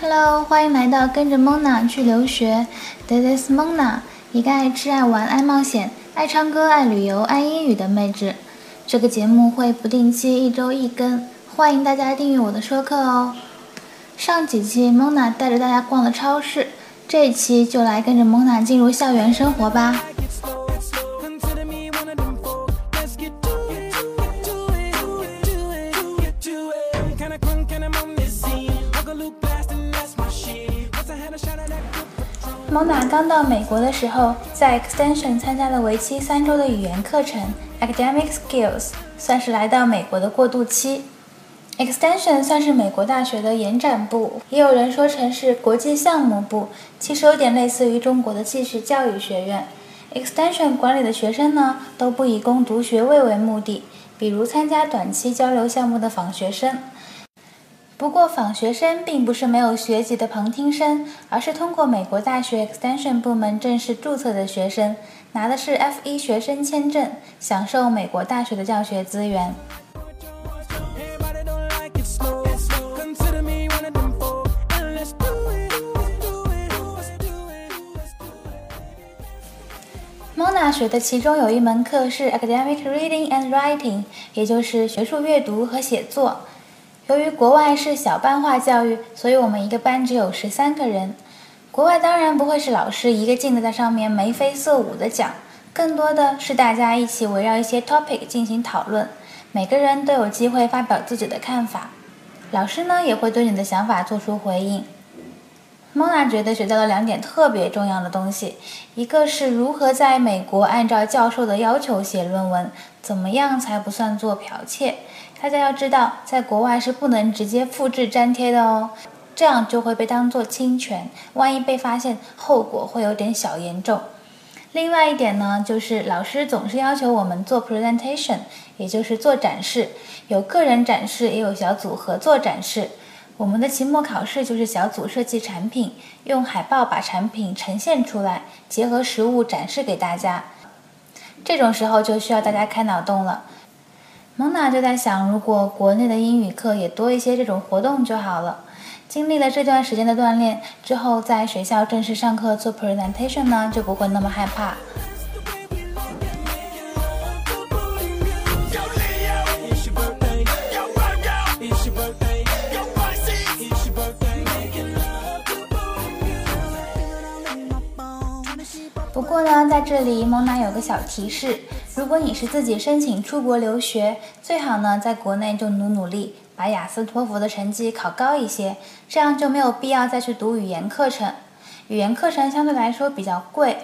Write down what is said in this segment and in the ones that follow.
Hello，欢迎来到跟着 Mona 去留学。This is Mona，一个爱吃、爱玩、爱冒险、爱唱歌、爱旅游、爱英语的妹纸。这个节目会不定期一周一更，欢迎大家订阅我的说课哦。上几期 Mona 带着大家逛了超市，这一期就来跟着 Mona 进入校园生活吧。Mona 刚到美国的时候，在 Extension 参加了为期三周的语言课程 Academic Skills，算是来到美国的过渡期。Extension 算是美国大学的延展部，也有人说成是国际项目部，其实有点类似于中国的继续教育学院。Extension 管理的学生呢，都不以攻读学位为目的，比如参加短期交流项目的访学生。不过，访学生并不是没有学籍的旁听生，而是通过美国大学 Extension 部门正式注册的学生，拿的是 F1 学生签证，享受美国大学的教学资源。Mona 学的其中有一门课是 Academic Reading and Writing，也就是学术阅读和写作。由于国外是小班化教育，所以我们一个班只有十三个人。国外当然不会是老师一个劲的在上面眉飞色舞的讲，更多的是大家一起围绕一些 topic 进行讨论，每个人都有机会发表自己的看法，老师呢也会对你的想法做出回应。Mona 觉得学到了两点特别重要的东西，一个是如何在美国按照教授的要求写论文，怎么样才不算做剽窃。大家要知道，在国外是不能直接复制粘贴的哦，这样就会被当作侵权，万一被发现，后果会有点小严重。另外一点呢，就是老师总是要求我们做 presentation，也就是做展示，有个人展示，也有小组合作展示。我们的期末考试就是小组设计产品，用海报把产品呈现出来，结合实物展示给大家。这种时候就需要大家开脑洞了。蒙娜就在想，如果国内的英语课也多一些这种活动就好了。经历了这段时间的锻炼之后，在学校正式上课做 presentation 呢，就不会那么害怕。不过呢，在这里蒙娜有个小提示。如果你是自己申请出国留学，最好呢在国内就努努力，把雅思托福的成绩考高一些，这样就没有必要再去读语言课程。语言课程相对来说比较贵，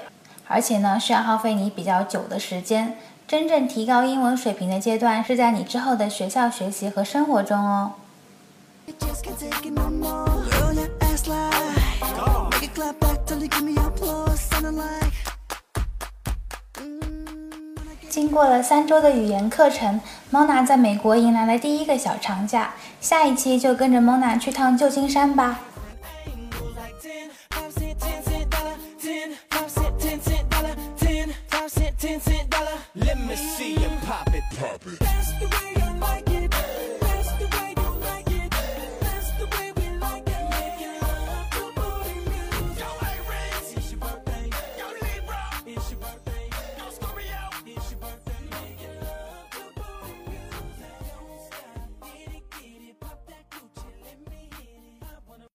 而且呢需要耗费你比较久的时间。真正提高英文水平的阶段是在你之后的学校学习和生活中哦。经过了三周的语言课程，Mona 在美国迎来了第一个小长假。下一期就跟着 Mona 去趟旧金山吧。